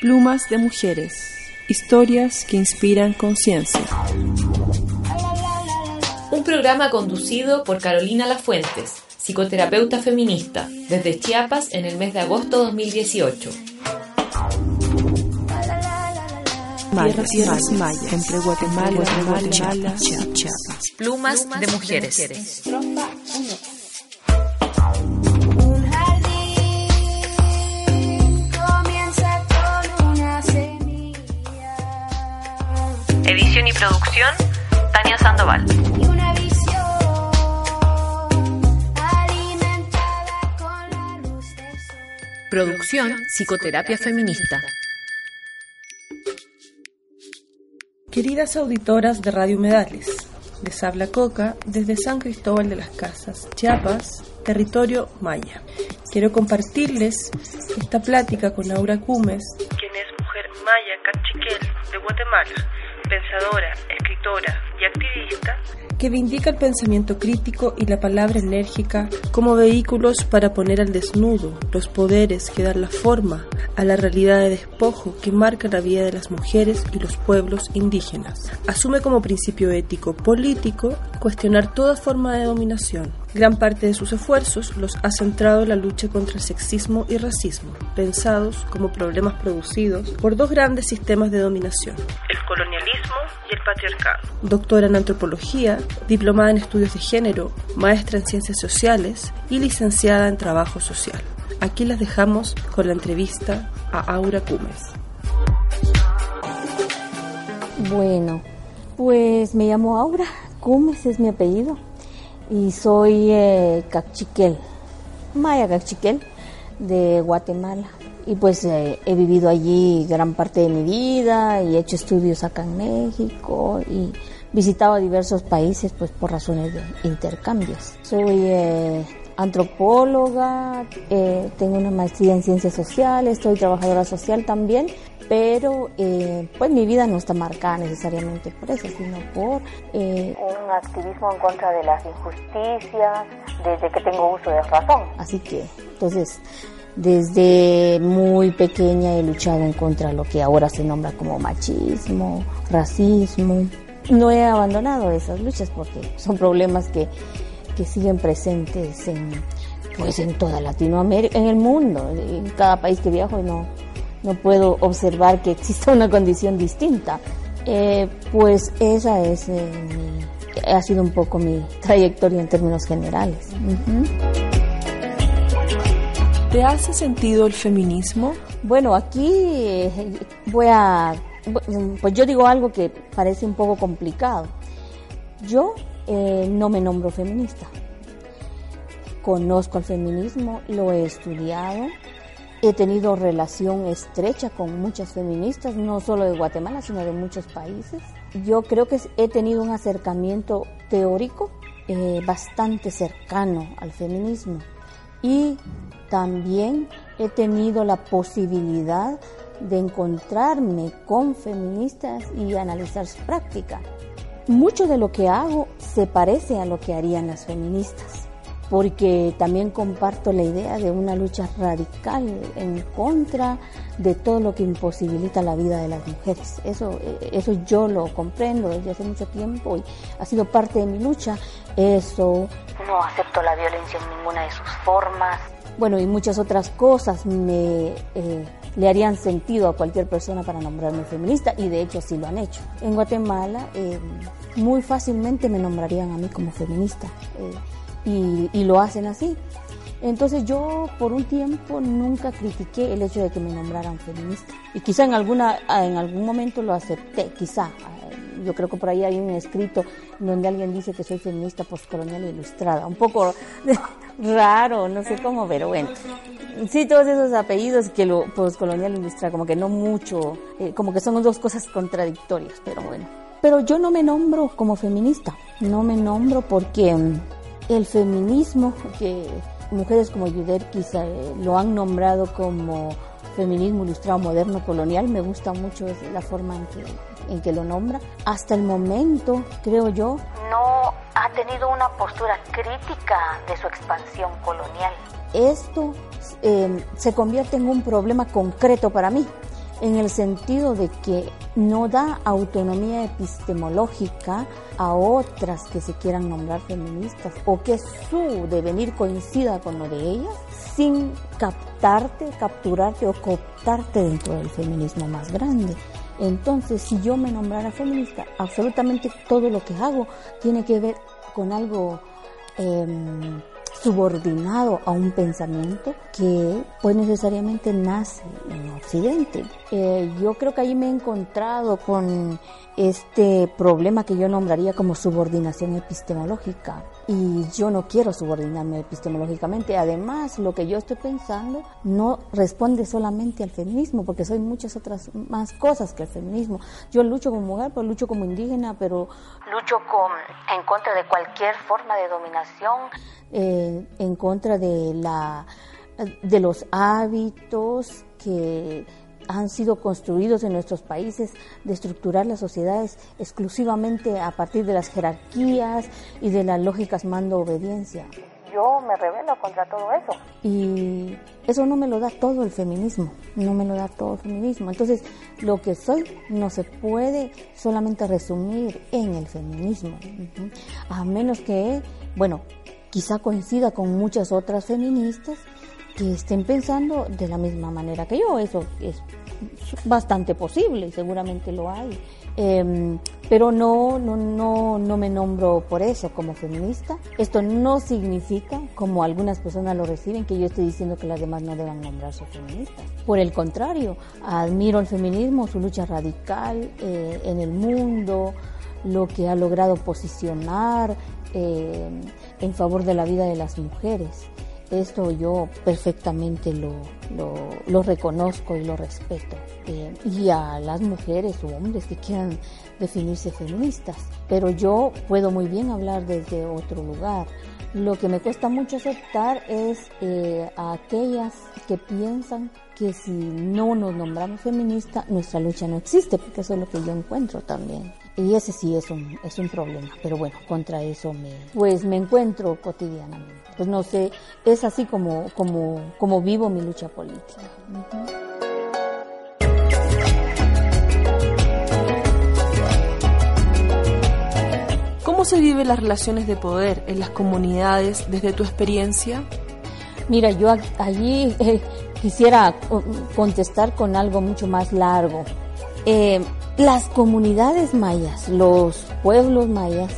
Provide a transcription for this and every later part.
Plumas de mujeres. Historias que inspiran conciencia. Un programa conducido por Carolina Lafuentes, psicoterapeuta feminista, desde Chiapas en el mes de agosto 2018. Tierras, tierras mayas, entre Guatemala, Guatemala, y Chiapas. Plumas de mujeres. Producción, Tania Sandoval. y una visión alimentada con la luz del sol. Producción, psicoterapia feminista. Queridas auditoras de Radio Humedales, les habla Coca desde San Cristóbal de las Casas, Chiapas, territorio maya. Quiero compartirles esta plática con Aura Cumes, quien es mujer maya cachiquel de Guatemala, pensadora, escritora y activista, que vindica el pensamiento crítico y la palabra enérgica como vehículos para poner al desnudo los poderes que dan la forma a la realidad de despojo que marca la vida de las mujeres y los pueblos indígenas. Asume como principio ético político cuestionar toda forma de dominación. Gran parte de sus esfuerzos los ha centrado en la lucha contra el sexismo y racismo, pensados como problemas producidos por dos grandes sistemas de dominación, el colonialismo y el patriarcado. Doctora en antropología, diplomada en estudios de género, maestra en ciencias sociales y licenciada en trabajo social. Aquí las dejamos con la entrevista a Aura Cumes. Bueno, pues me llamo Aura, Cumes es mi apellido y soy eh, cachiquel, maya cachiquel de Guatemala. Y pues eh, he vivido allí gran parte de mi vida y he hecho estudios acá en México y visitado diversos países pues por razones de intercambios. Soy eh, antropóloga, eh, tengo una maestría en ciencias sociales, soy trabajadora social también, pero eh, pues mi vida no está marcada necesariamente por eso, sino por eh, un activismo en contra de las injusticias desde que tengo uso de razón. Así que, entonces, desde muy pequeña he luchado en contra de lo que ahora se nombra como machismo, racismo. No he abandonado esas luchas porque son problemas que, que siguen presentes en, pues en toda Latinoamérica, en el mundo, en cada país que viajo no, no puedo observar que exista una condición distinta. Eh, pues esa es eh, mi- ha sido un poco mi trayectoria en términos generales. ¿Te hace sentido el feminismo? Bueno, aquí eh, voy a, pues yo digo algo que parece un poco complicado. Yo eh, no me nombro feminista. Conozco el feminismo, lo he estudiado, he tenido relación estrecha con muchas feministas, no solo de Guatemala, sino de muchos países. Yo creo que he tenido un acercamiento teórico eh, bastante cercano al feminismo y también he tenido la posibilidad de encontrarme con feministas y analizar su práctica. Mucho de lo que hago se parece a lo que harían las feministas, porque también comparto la idea de una lucha radical en contra de todo lo que imposibilita la vida de las mujeres. Eso, eh, eso yo lo comprendo desde hace mucho tiempo y ha sido parte de mi lucha. Eso, no acepto la violencia en ninguna de sus formas. Bueno, y muchas otras cosas me eh, le harían sentido a cualquier persona para nombrarme feminista y de hecho así lo han hecho. En Guatemala eh, muy fácilmente me nombrarían a mí como feminista eh, y, lo hacen así. Entonces yo por un tiempo nunca critiqué el hecho de que me nombraran feminista y quizá en alguna en algún momento lo acepté, quizá. Yo creo que por ahí hay un escrito donde alguien dice que soy feminista postcolonial ilustrada, un poco raro, no sé cómo, pero bueno. Sí, todos esos apellidos que lo postcolonial ilustrada, como que no mucho, eh, como que son dos cosas contradictorias, pero bueno. Pero yo no me nombro como feminista, no me nombro porque mm, el feminismo, que mujeres como Yuderkis eh, lo han nombrado como feminismo ilustrado moderno colonial, me gusta mucho la forma en que, en que lo nombra. Hasta el momento, creo yo, no ha tenido una postura crítica de su expansión colonial. Esto eh, se convierte en un problema concreto para mí. en el sentido de que no da autonomía epistemológica a otras que se quieran nombrar feministas o que su devenir coincida con lo de ellas sin captarte, capturarte o cooptarte dentro del feminismo más grande. Entonces, si yo me nombrara feminista, absolutamente todo lo que hago tiene que ver con algo em, subordinado a un pensamiento que pues necesariamente nace en Occidente. Eh, yo creo que ahí me he encontrado con este problema que yo nombraría como subordinación epistemológica y yo no quiero subordinarme epistemológicamente. Además, lo que yo estoy pensando no responde solamente al feminismo, porque soy muchas otras más cosas que el feminismo. Yo lucho como mujer, pero lucho como indígena, pero lucho con, en contra de cualquier forma de dominación, eh, en contra de la de los hábitos que han sido construidos en nuestros países de estructurar las sociedades exclusivamente a partir de las jerarquías y de las lógicas mando-obediencia. Yo me rebelo contra todo eso. Y eso no me lo da todo el feminismo, no me lo da todo el feminismo. Entonces, lo que soy no se puede solamente resumir en el feminismo, a menos que, bueno, quizá coincida con muchas otras feministas que estén pensando de la misma manera que yo. Eso es bastante posible seguramente lo hay. Em, pero no, no, no, no me nombro por eso como feminista. Esto no significa, como algunas personas lo reciben, que yo estoy diciendo que las demás no deban nombrarse feministas. Por el contrario, admiro el feminismo, su lucha radical eh, en el mundo, lo que ha logrado posicionar eh, en favor de la vida de las mujeres. Esto yo perfectamente lo, lo, lo reconozco y lo respeto. Eh, y a las mujeres o hombres que quieran definirse feministas. Pero yo puedo muy bien hablar desde otro lugar. Lo que me cuesta mucho aceptar es eh, a aquellas que piensan que si no nos nombramos feministas, nuestra lucha no existe, porque eso es lo que yo encuentro también. Y ese sí es un, es un problema, pero bueno, contra eso me, pues me encuentro cotidianamente. Pues no sé, es así como, como, como vivo mi lucha política. ¿Cómo se viven las relaciones de poder en las comunidades desde tu experiencia? Mira, yo allí eh, quisiera contestar con algo mucho más largo. Eh, las comunidades mayas, los pueblos mayas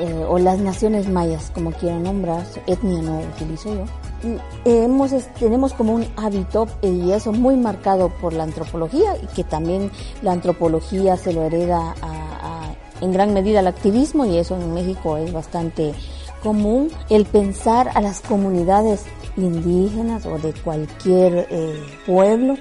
eh, o las naciones mayas, como quieran nombrarse, etnia no utilizo yo, mm, hemos, tenemos como un hábito y eso muy marcado por la antropología y que también la antropología se lo hereda a- en gran medida al activismo y eso en México es bastante común. El pensar a las comunidades indígenas o de cualquier eh, pueblo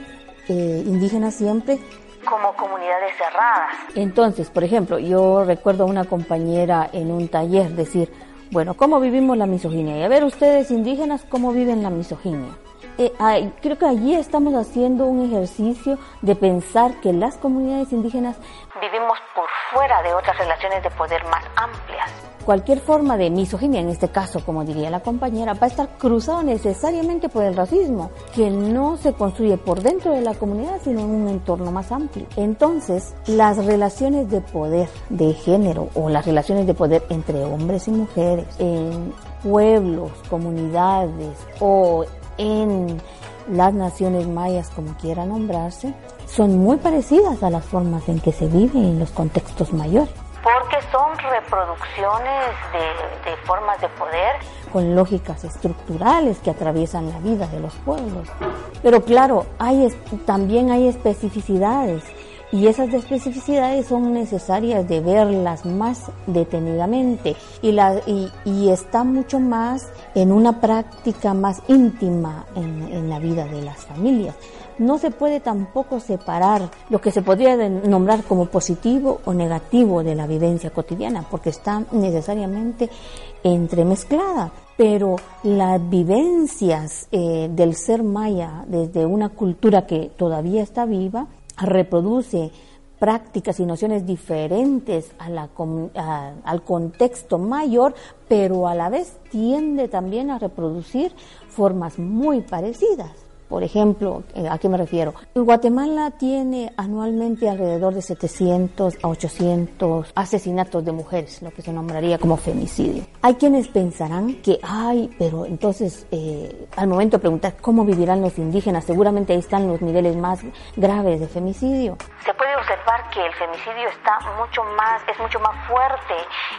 eh, indígena siempre como comunidades cerradas. Entonces, por ejemplo, yo recuerdo a una compañera en un taller decir, bueno, ¿cómo vivimos la misoginia? Y a ver ustedes indígenas, ¿cómo viven la misoginia? Eh, ay, creo que allí estamos haciendo un ejercicio de pensar que las comunidades indígenas vivimos por fuera de otras relaciones de poder más amplias. Cualquier forma de misoginia, en este caso, como diría la compañera, va a estar cruzado necesariamente por el racismo, que no se construye por dentro de la comunidad, sino en un entorno más amplio. Entonces, las relaciones de poder de género o las relaciones de poder entre hombres y mujeres en pueblos, comunidades o en las naciones mayas, como quiera nombrarse, son muy parecidas a las formas en que se vive en los contextos mayores. Porque son reproducciones de, de formas de poder con lógicas estructurales que atraviesan la vida de los pueblos. Pero claro, hay, también hay especificidades y esas especificidades son necesarias de verlas más detenidamente y, la, y, y está mucho más en una práctica más íntima en, la vida de las familias. No se puede tampoco separar lo que se podría nombrar como positivo o negativo de la vivencia cotidiana, porque está necesariamente entremezclada. Pero las vivencias eh, del ser maya desde una cultura que todavía está viva reproduce prácticas y nociones diferentes a la a- al contexto mayor, pero a la vez tiende también a reproducir formas muy parecidas. Por ejemplo, eh, ¿a qué me refiero? Guatemala tiene anualmente alrededor de 700 a 800 asesinatos de mujeres, lo que se nombraría como femicidio. Hay quienes pensarán que, ay, pero entonces eh, al momento de preguntar cómo vivirán los indígenas, seguramente ahí están los niveles más graves de femicidio. Se puede observar que el femicidio está mucho más, es mucho más fuerte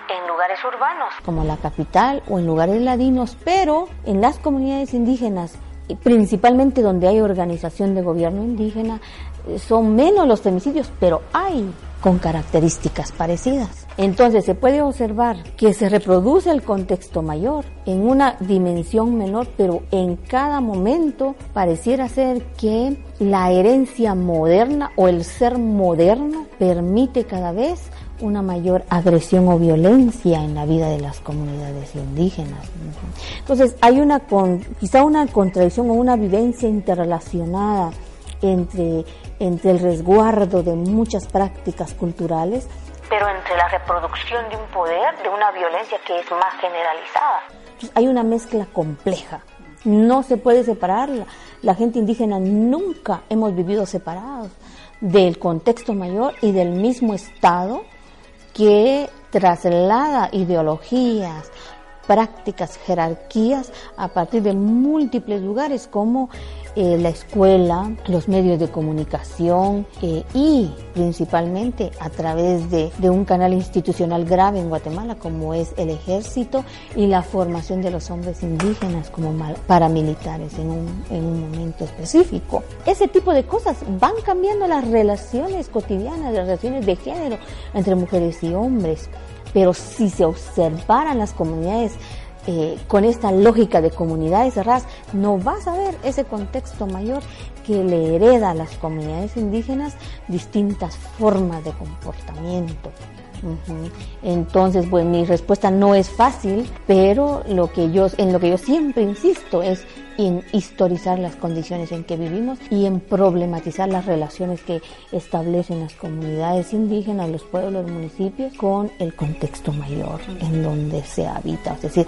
en lugares urbanos, como la capital o en lugares ladinos, pero en las comunidades indígenas principalmente donde hay organización de gobierno indígena, eh, son menos los femicidios, pero hay con características parecidas. Entonces se puede observar que se reproduce el contexto mayor en una dimensión menor, pero en cada momento pareciera ser que la herencia moderna o el ser moderno permite cada vez una mayor agresión o violencia en la vida de las comunidades indígenas. Entonces hay una con, quizá una contradicción o una vivencia interrelacionada entre, entre el resguardo de muchas prácticas culturales, pero entre la reproducción de un poder, de una violencia que es más generalizada. Entonces, hay una mezcla compleja. No se puede separar. La, la gente indígena nunca hemos vivido separados del contexto mayor y del mismo Estado que traslada ideologías, prácticas, jerarquías a partir de múltiples lugares como eh, la escuela, los medios de comunicación eh, y principalmente a través de, de, un canal institucional grave en Guatemala como es el ejército y la formación de los hombres indígenas como paramilitares en un, en un momento específico. Ese tipo de cosas van cambiando las relaciones cotidianas, las relaciones de género entre mujeres y hombres pero si se observaran las comunidades eh, con esta lógica de comunidades cerradas, no vas a ver ese contexto mayor que le hereda a las comunidades indígenas distintas formas de comportamiento. Entonces, pues mi respuesta no es fácil, pero lo que yo, en lo que yo siempre insisto es en historizar las condiciones en que vivimos y en problematizar las relaciones que establecen las comunidades indígenas, los pueblos, los municipios con el contexto mayor en donde se habita. Es decir,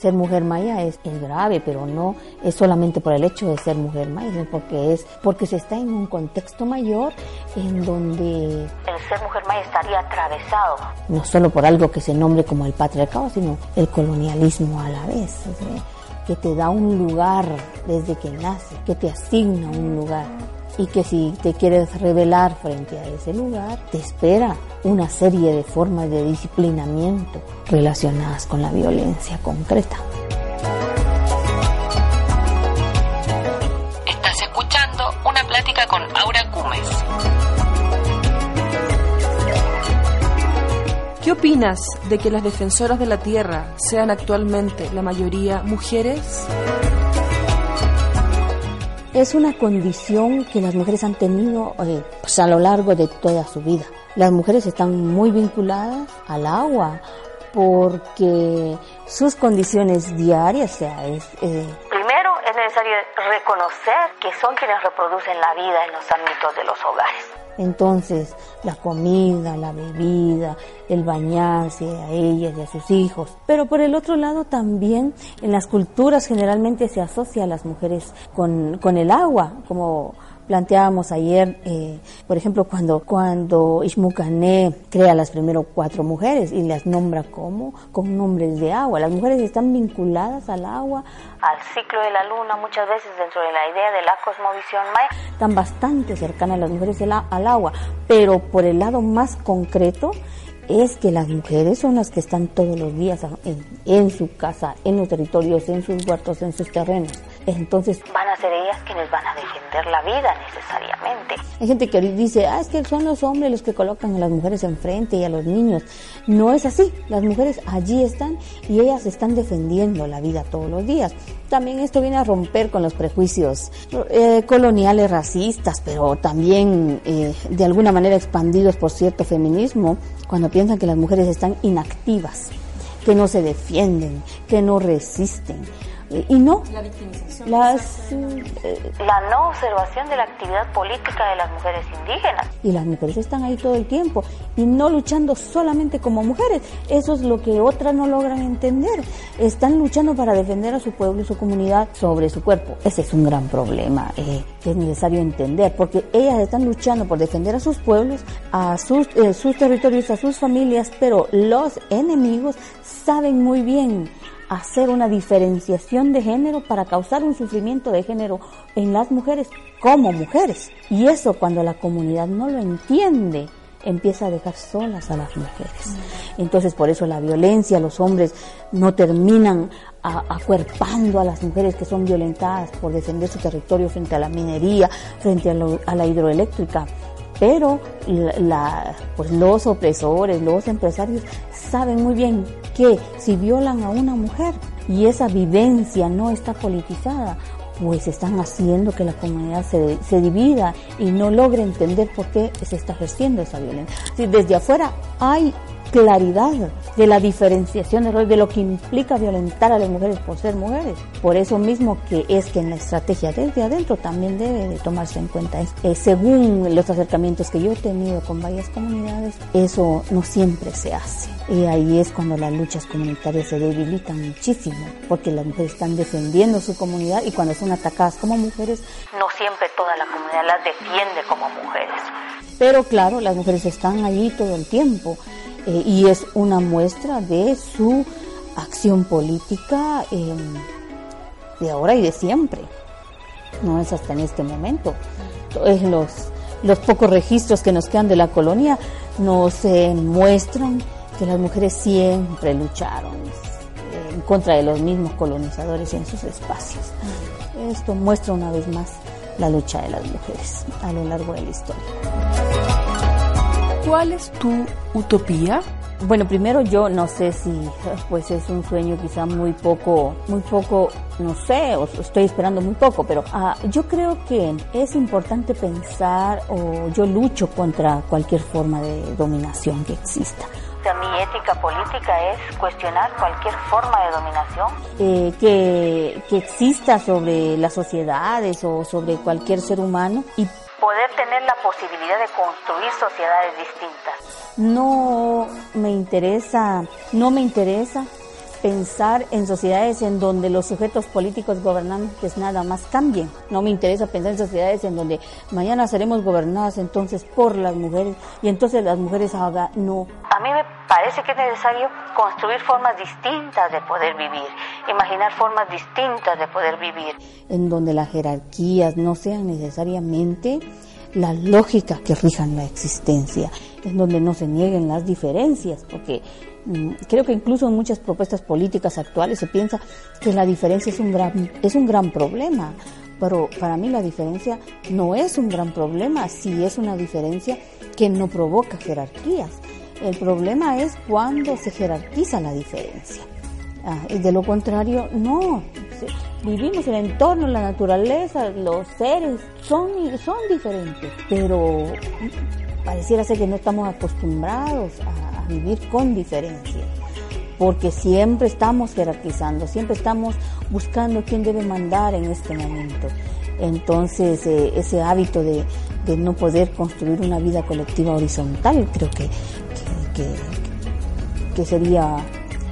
ser mujer maya es, es, grave, pero no es solamente por el hecho de ser mujer maya, sino porque es porque se está en un contexto mayor en donde el ser mujer maya estaría atravesado no solo por algo que se nombre como el patriarcado, sino el colonialismo a la vez. O sea, que te da un lugar desde que nace, que te asigna un lugar y que si te quieres revelar frente a ese lugar, te espera una serie de formas de disciplinamiento relacionadas con la violencia concreta. Estás escuchando una plática con Aura Cumes. ¿Qué opinas de que las defensoras de la tierra sean actualmente la mayoría mujeres? Es una condición que las mujeres han tenido eh, pues a lo largo de toda su vida. Las mujeres están muy vinculadas al agua porque sus condiciones diarias, o sea, es, eh, primero es necesario reconocer que son quienes reproducen la vida en los ámbitos de los hogares. Entonces, la comida, la bebida, el bañarse a ellas y a sus hijos. Pero por el otro lado también en las culturas generalmente se asocia a las mujeres con, con el agua, como planteábamos ayer, eh, por ejemplo, cuando, cuando Ishmucané crea las primeras cuatro mujeres y las nombra como con nombres de agua. Las mujeres están vinculadas al agua, al ciclo de la luna, muchas veces dentro de la idea de la cosmovisión maya, están bastante cercanas las mujeres al agua, pero por el lado más concreto, es que las mujeres son las que están todos los días en, en, su casa, en los territorios, en sus huertos, en sus terrenos. Entonces van a ser ellas quienes van a defender la vida necesariamente. Hay gente que dice, ah, es que son los hombres los que colocan a las mujeres enfrente y a los niños. No es así, las mujeres allí están y ellas están defendiendo la vida todos los días. También esto viene a romper con los prejuicios eh, coloniales racistas, pero también eh, de alguna manera expandidos por cierto feminismo, cuando piensan que las mujeres están inactivas, que no se defienden, que no resisten y no, las, eh, la no observación de la actividad política de las mujeres indígenas. Y las mujeres están ahí todo el tiempo y no luchando solamente como mujeres. Eso es lo que otras no logran entender. Están luchando para defender a su pueblo y su comunidad sobre su cuerpo. Ese es un gran problema eh, que es necesario entender porque ellas están luchando por defender a sus pueblos, a sus, eh, sus territorios, a sus familias, pero los enemigos saben muy bien hacer una diferenciación de género para causar un sufrimiento de género en las mujeres como mujeres. Y eso cuando la comunidad no lo entiende, empieza a dejar solas a las mujeres. Entonces por eso la violencia, los hombres no terminan acuerpando a las mujeres que son violentadas por defender su territorio frente a la minería, frente a, lo- a la hidroeléctrica. Pero pues los opresores, los empresarios saben muy bien que si violan a una mujer y esa vivencia no está politizada, pues están haciendo que la comunidad se, se divida y no logre entender por qué se está ejerciendo esa violencia. Si desde afuera hay claridad de la diferenciación de lo que implica violentar a las mujeres por ser mujeres. Por eso mismo que es que en la estrategia desde adentro también debe de tomarse en cuenta. Eh, según los acercamientos que yo he tenido con varias comunidades, eso no siempre se hace. Y ahí es cuando las luchas comunitarias se debilitan muchísimo, porque las mujeres están defendiendo su comunidad y cuando son atacadas como mujeres, no siempre toda la comunidad las defiende como mujeres. Pero claro, las mujeres están allí todo el tiempo eh, y es una muestra de su acción política eh, de ahora y de siempre. No es hasta en este momento. Es los, los pocos registros que nos quedan de la colonia nos eh, muestran que las mujeres siempre lucharon eh, en contra de los mismos colonizadores en sus espacios. Esto muestra una vez más la lucha de las mujeres a lo largo de la historia. ¿Cuál es tu utopía? Bueno, primero yo no sé si pues es un sueño quizá muy poco, muy poco, no sé, o estoy esperando muy poco, pero ah, yo creo que es importante pensar o yo lucho contra cualquier forma de dominación que exista. O sea, mi ética política es cuestionar cualquier forma de dominación eh, que, que exista sobre las sociedades o sobre cualquier ser humano y poder tener la posibilidad de construir sociedades distintas. No me interesa, no me interesa pensar en sociedades en donde los sujetos políticos gobernantes nada más cambien. No me interesa pensar en sociedades en donde mañana seremos gobernadas entonces por las mujeres y entonces las mujeres hagan no. A mí me parece que es necesario construir formas distintas de poder vivir, imaginar formas distintas de poder vivir, en donde las jerarquías no sean necesariamente la lógica que rijan la existencia, en donde no se nieguen las diferencias, porque creo que incluso en muchas propuestas políticas actuales se piensa que la diferencia es un gran, es un gran problema, pero para mí la diferencia no es un gran problema si es una diferencia que no provoca jerarquías. El problema es cuando se jerarquiza la diferencia. Ah, y de lo contrario, no. Vivimos el entorno, la naturaleza, los seres son, son diferentes, pero pareciera ser que no estamos acostumbrados a, vivir con diferencia, porque siempre estamos jerarquizando, siempre estamos buscando quién debe mandar en este momento. Entonces, eh, ese hábito de, no poder construir una vida colectiva horizontal, creo que, que, que- que sería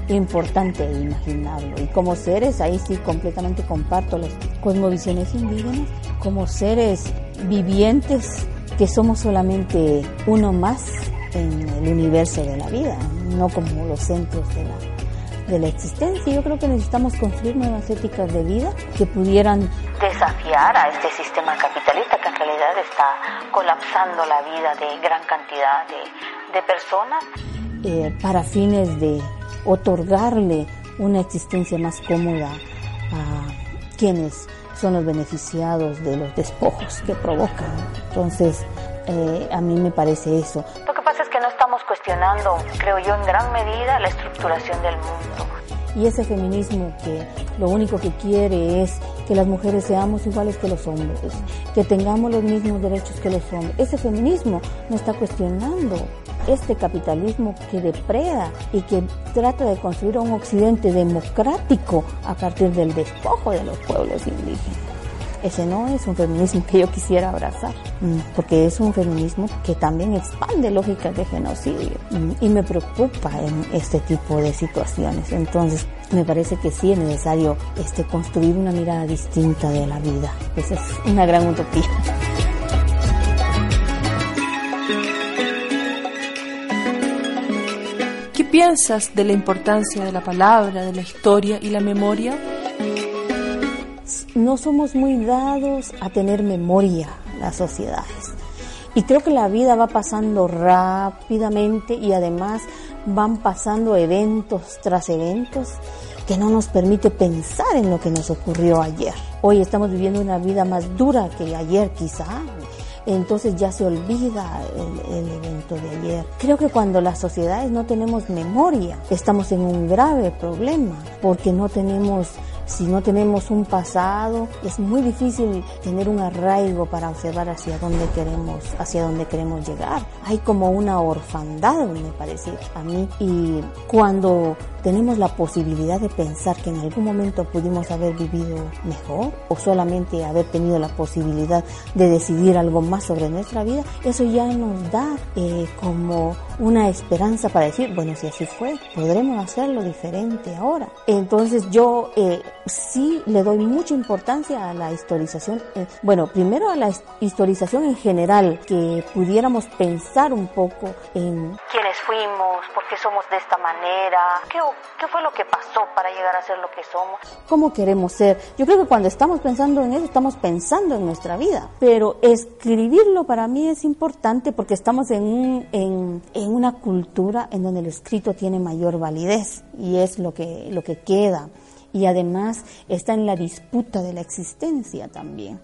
importante imaginarlo. Y como seres, ahí sí completamente comparto las cosmovisiones indígenas, como seres vivientes que somos solamente uno más en el universo de la vida, no como los centros de la, de la existencia. Yo creo que necesitamos construir nuevas éticas de vida que pudieran desafiar a este sistema capitalista que en realidad está colapsando la vida de gran cantidad de, de personas eh, para fines de otorgarle una existencia más cómoda a quienes son los beneficiados de los despojos que provocan. Entonces, eh, a mí me parece eso. Lo que pasa es que no estamos cuestionando, creo yo, en gran medida la estructuración del mundo. Y ese feminismo que lo único que quiere es que las mujeres seamos iguales que los hombres, que tengamos los mismos derechos que los hombres. Ese feminismo no está cuestionando este capitalismo que depreda y que trata de construir un occidente democrático a partir del despojo de los pueblos indígenas. Ese no es un feminismo que yo quisiera abrazar, mm, porque es un feminismo que también expande lógicas de genocidio mm, y me preocupa en este tipo de situaciones. Entonces, me parece que sí es necesario este, construir una mirada distinta de la vida. Esa es una gran utopía. Piensas de la importancia de la palabra, de la historia y la memoria? no somos muy dados a tener memoria las sociedades. Y creo que la vida va pasando rápidamente y además van pasando eventos tras eventos que no nos permite pensar en lo que nos ocurrió ayer. Hoy estamos viviendo una vida más dura que ayer quizá, entonces ya se olvida el, el, evento de ayer. Creo que cuando las sociedades no tenemos memoria, estamos en un grave problema, porque no tenemos si no tenemos un pasado, es muy difícil tener un arraigo para observar hacia dónde queremos, hacia dónde queremos llegar. Hay como una orfandad, me parece a mí, y cuando tenemos la posibilidad de pensar que en algún momento pudimos haber vivido mejor o solamente haber tenido la posibilidad de decidir algo más sobre nuestra vida, eso ya nos da eh, como una esperanza para decir, bueno, si así fue, podremos hacerlo diferente ahora. Entonces yo eh, sí le doy mucha importancia a la historización, eh, bueno, primero a la historización en general, que pudiéramos pensar un poco en quiénes fuimos, por qué somos de esta manera, qué, qué fue lo que pasó para llegar a ser lo que somos, cómo queremos ser. Yo creo que cuando estamos pensando en eso, estamos pensando en nuestra vida, pero escribirlo para mí es importante porque estamos en, un, en, en una cultura en donde el escrito tiene mayor validez y es lo que, lo que queda y además está en la disputa de la existencia también.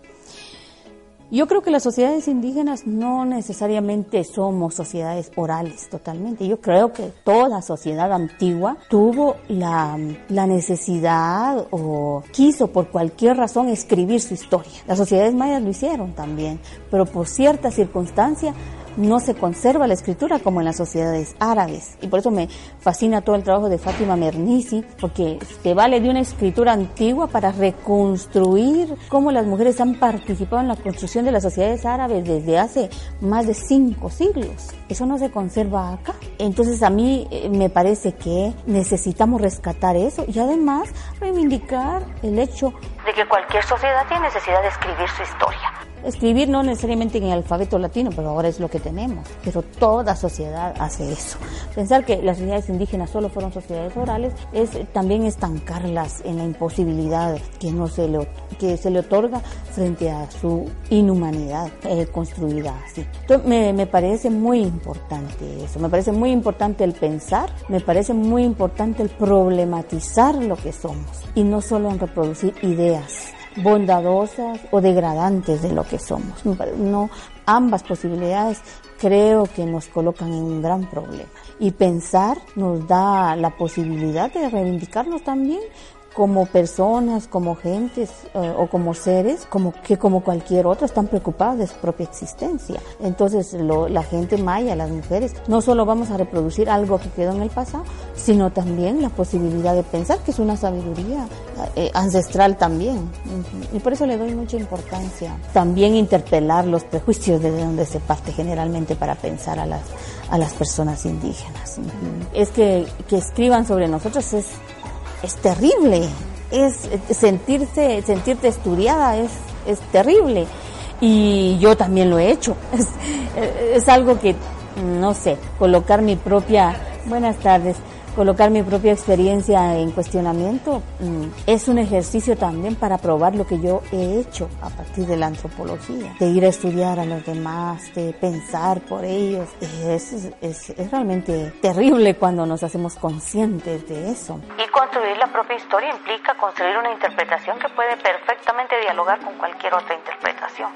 Yo creo que las sociedades indígenas no necesariamente somos sociedades orales totalmente. Yo creo que toda sociedad antigua tuvo la, la, necesidad o quiso por cualquier razón escribir su historia. Las sociedades mayas lo hicieron también, pero por cierta circunstancia no se conserva la escritura como en las sociedades árabes. Y por eso me fascina todo el trabajo de Fátima Mernissi, porque se vale de una escritura antigua para reconstruir cómo las mujeres han participado en la construcción de las sociedades árabes desde hace más de cinco siglos. Eso no se conserva acá. Entonces a mí eh, me parece que necesitamos rescatar eso y además reivindicar el hecho de que cualquier sociedad tiene necesidad de escribir su historia. Escribir no necesariamente en el alfabeto latino, pero ahora es lo que tenemos. Pero toda sociedad hace eso. Pensar que las sociedades indígenas solo fueron sociedades orales es también estancarlas en la imposibilidad que no se le, que se le otorga frente a su inhumanidad eh, construida así. Entonces me, me parece muy importante eso. Me parece muy importante el pensar, me parece muy importante el problematizar lo que somos y no solo en reproducir ideas bondadosas o degradantes de lo que somos. No, ambas posibilidades creo que nos colocan en un gran problema. Y pensar nos da la posibilidad de reivindicarnos también como personas, como gentes eh, o como seres, como que como cualquier otro están preocupados de su propia existencia. Entonces lo, la gente maya, las mujeres, no solo vamos a reproducir algo que quedó en el pasado, sino también la posibilidad de pensar que es una sabiduría eh, ancestral también. Y por eso le doy mucha importancia. También interpelar los prejuicios desde donde se parte generalmente para pensar a las, a las personas indígenas. Es que, que escriban sobre nosotros es es terrible, es sentirse, sentirte estudiada es, es terrible. Y yo también lo he hecho. Es, es algo que, no sé, colocar mi propia, buenas tardes, colocar mi propia experiencia en cuestionamiento mm, es un ejercicio también para probar lo que yo he hecho a partir de la antropología, de ir a estudiar a los demás, de pensar por ellos. Es, es, es realmente terrible cuando nos hacemos conscientes de eso. Y construir la propia historia implica construir una interpretación que puede perfectamente dialogar con cualquier otra interpretación.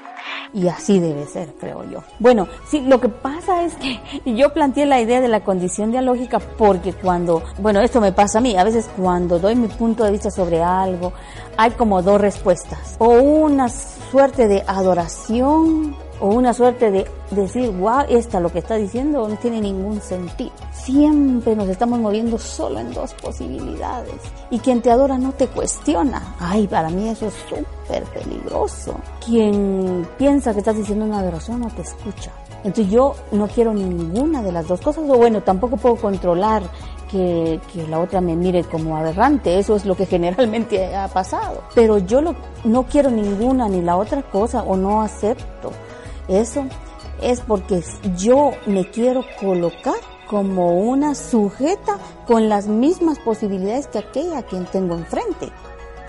Y así debe ser, creo yo. Bueno, sí, lo que pasa es que yo planteé la idea de la condición dialógica porque cuando bueno, esto me pasa a mí, a veces cuando doy mi punto de vista sobre algo, hay como dos respuestas. O una suerte de adoración o una suerte de decir, wow, esta lo que está diciendo no tiene ningún sentido. Siempre nos estamos moviendo solo en dos posibilidades. Y quien te adora no te cuestiona. Ay, para mí eso es súper peligroso. Quien piensa que estás diciendo una adoración no te escucha. Entonces yo no quiero ninguna de las dos cosas, o bueno, tampoco puedo controlar que, que, la otra me mire como aberrante, eso es lo que generalmente ha pasado. Pero yo lo, no quiero ninguna ni la otra cosa o no acepto eso, es porque yo me quiero colocar como una sujeta con las mismas posibilidades que aquella a quien tengo enfrente.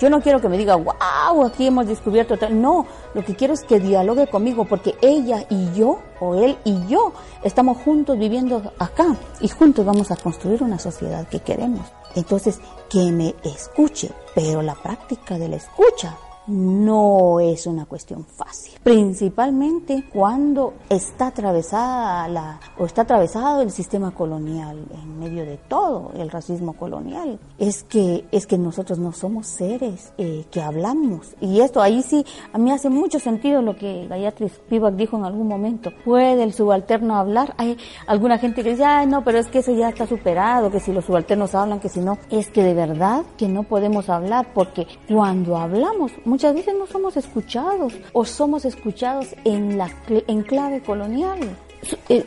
Yo no quiero que me diga, wow, aquí hemos descubierto tal. No, lo que quiero es que dialogue conmigo porque ella y yo, o él y yo, estamos juntos viviendo acá y juntos vamos a construir una sociedad que queremos. Entonces, que me escuche, pero la práctica de la escucha no es una cuestión fácil, principalmente cuando está atravesada la o está atravesado el sistema colonial en medio de todo el racismo colonial. Es que es que nosotros no somos seres eh, que hablamos y esto ahí sí a mí hace mucho sentido lo que Gayatri Spivak dijo en algún momento. Puede el subalterno hablar. Hay alguna gente que dice, ay no, pero es que eso ya está superado, que si los subalternos hablan, que si no, es que de verdad que no podemos hablar porque cuando hablamos muchas veces no somos escuchados o somos escuchados en la en clave colonial.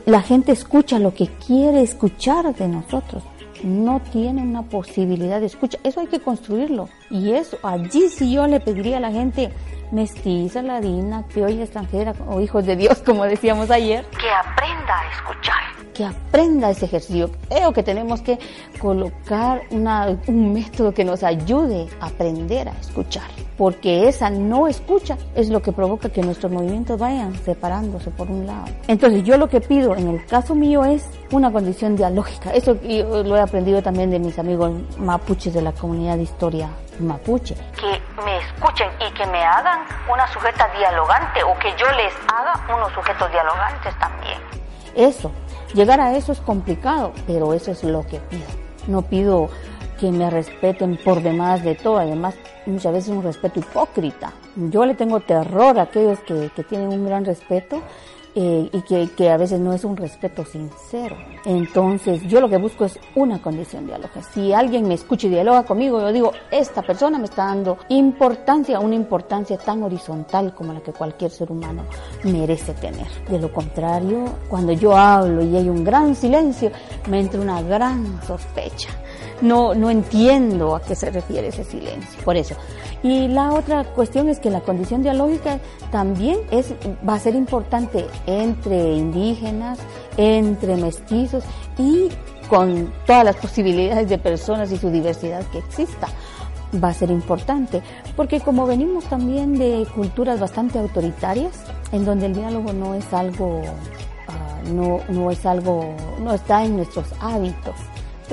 La gente escucha lo que quiere escuchar de nosotros. No tiene una posibilidad de escucha. Eso hay que construirlo. Y eso, allí sí yo le pediría a la gente mestiza, ladina, criolla, extranjera o hijos de Dios, como decíamos ayer, que aprenda a escuchar, que aprenda ese ejercicio. Creo que tenemos que colocar una, un método que nos ayude a aprender a escuchar, porque esa no escucha es lo que provoca que nuestros movimientos vayan separándose por un lado. Entonces yo lo que pido en el caso mío es una condición dialógica. Eso yo lo he aprendido también de mis amigos mapuches de la comunidad de historia mapuche. Que me escuchen y que me hagan una sujeta dialogante o que yo les haga unos sujetos dialogantes también. Eso, llegar a eso es complicado, pero eso es lo que pido. No pido que me respeten por demás de todo, además muchas veces un respeto hipócrita. Yo le tengo terror a aquellos que, que tienen un gran respeto eh, y que, que, a veces no es un respeto sincero. Entonces, yo lo que busco es una condición diálogo. Si alguien me escucha y dialoga conmigo, yo digo, esta persona me está dando importancia, una importancia tan horizontal como la que cualquier ser humano merece tener. De lo contrario, cuando yo hablo y hay un gran silencio, me entra una gran sospecha. No, no entiendo a qué se refiere ese silencio. Por eso. Y la otra cuestión es que la condición dialógica también es, va a ser importante entre indígenas, entre mestizos y con todas las posibilidades de personas y su diversidad que exista. Va a ser importante, porque como venimos también de culturas bastante autoritarias, en donde el diálogo no es algo, uh, no, no es algo, no está en nuestros hábitos.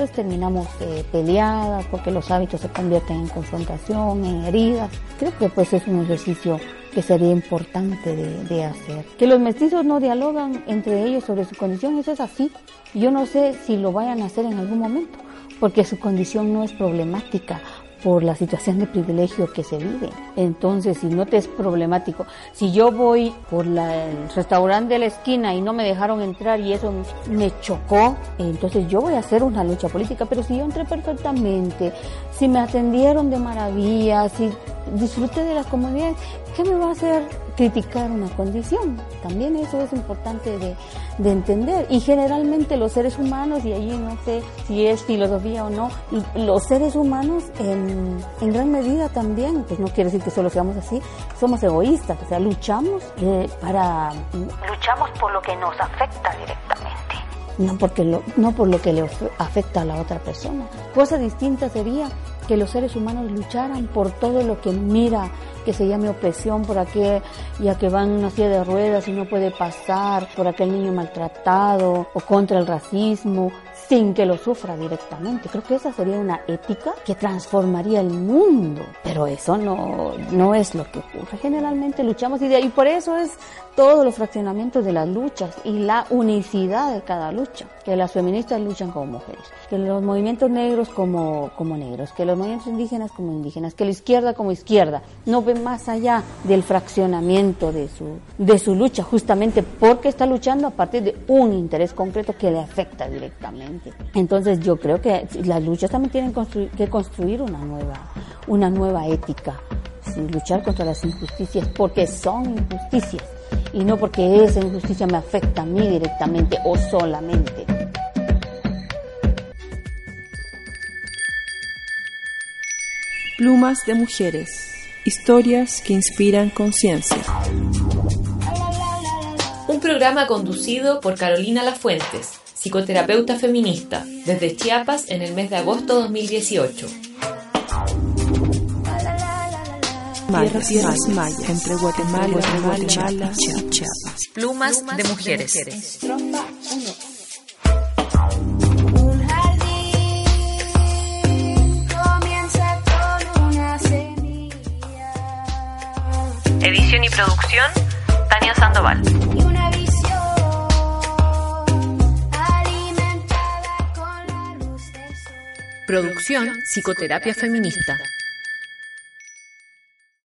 Terminamos eh, peleadas porque los hábitos se convierten en confrontación, en heridas. Creo que pues es un ejercicio que sería importante de, de, hacer. Que los mestizos no dialogan entre ellos sobre su condición, eso es así. Yo no sé si lo vayan a hacer en algún momento, porque su condición no es problemática por la situación de privilegio que se vive. Entonces, si no te es problemático, si yo voy por la, el restaurante de la esquina y no me dejaron entrar y eso me chocó, entonces yo voy a hacer una lucha política, pero si yo entré perfectamente, si me atendieron de maravilla, si disfruté de las comodidades, ¿qué me va a hacer criticar una condición? También eso es importante de, de entender. Y generalmente los seres humanos, y allí no sé si es filosofía o no, los seres humanos en, en gran medida también, pues no quiere decir que solo seamos así, somos egoístas, o sea, luchamos eh, para... Luchamos por lo que nos afecta directamente no porque lo, no por lo que le afecta a la otra persona. Cosa distinta sería que los seres humanos lucharan por todo lo que mira que se llame opresión por aquel ya que van una silla de ruedas y no puede pasar, por aquel niño maltratado o contra el racismo sin que lo sufra directamente. Creo que esa sería una ética que transformaría el mundo, pero eso no, no es lo que ocurre. Generalmente luchamos y, y por eso es todos los fraccionamientos de las luchas y la unicidad de cada lucha, que las feministas luchan como mujeres, que los movimientos negros como, como negros, que los movimientos indígenas como indígenas, que la izquierda como izquierda. No ve más allá del fraccionamiento de su, de su lucha, justamente porque está luchando a partir de un interés concreto que le afecta directamente. Entonces yo creo que las luchas también tienen constru- que construir una nueva, una nueva ética, sí, luchar contra las injusticias porque son injusticias y no porque esa injusticia me afecta a mí directamente o solamente. Plumas de mujeres. Historias que inspiran conciencia. Un programa conducido por Carolina Lafuentes, psicoterapeuta feminista, desde Chiapas en el mes de agosto 2018. Tierras, tierras mayas, entre Guatemala, Guatemala, y Chiapas. Plumas de mujeres. Un jardín comienza con una semilla Edición y producción, Tania Sandoval. Producción, psicoterapia feminista.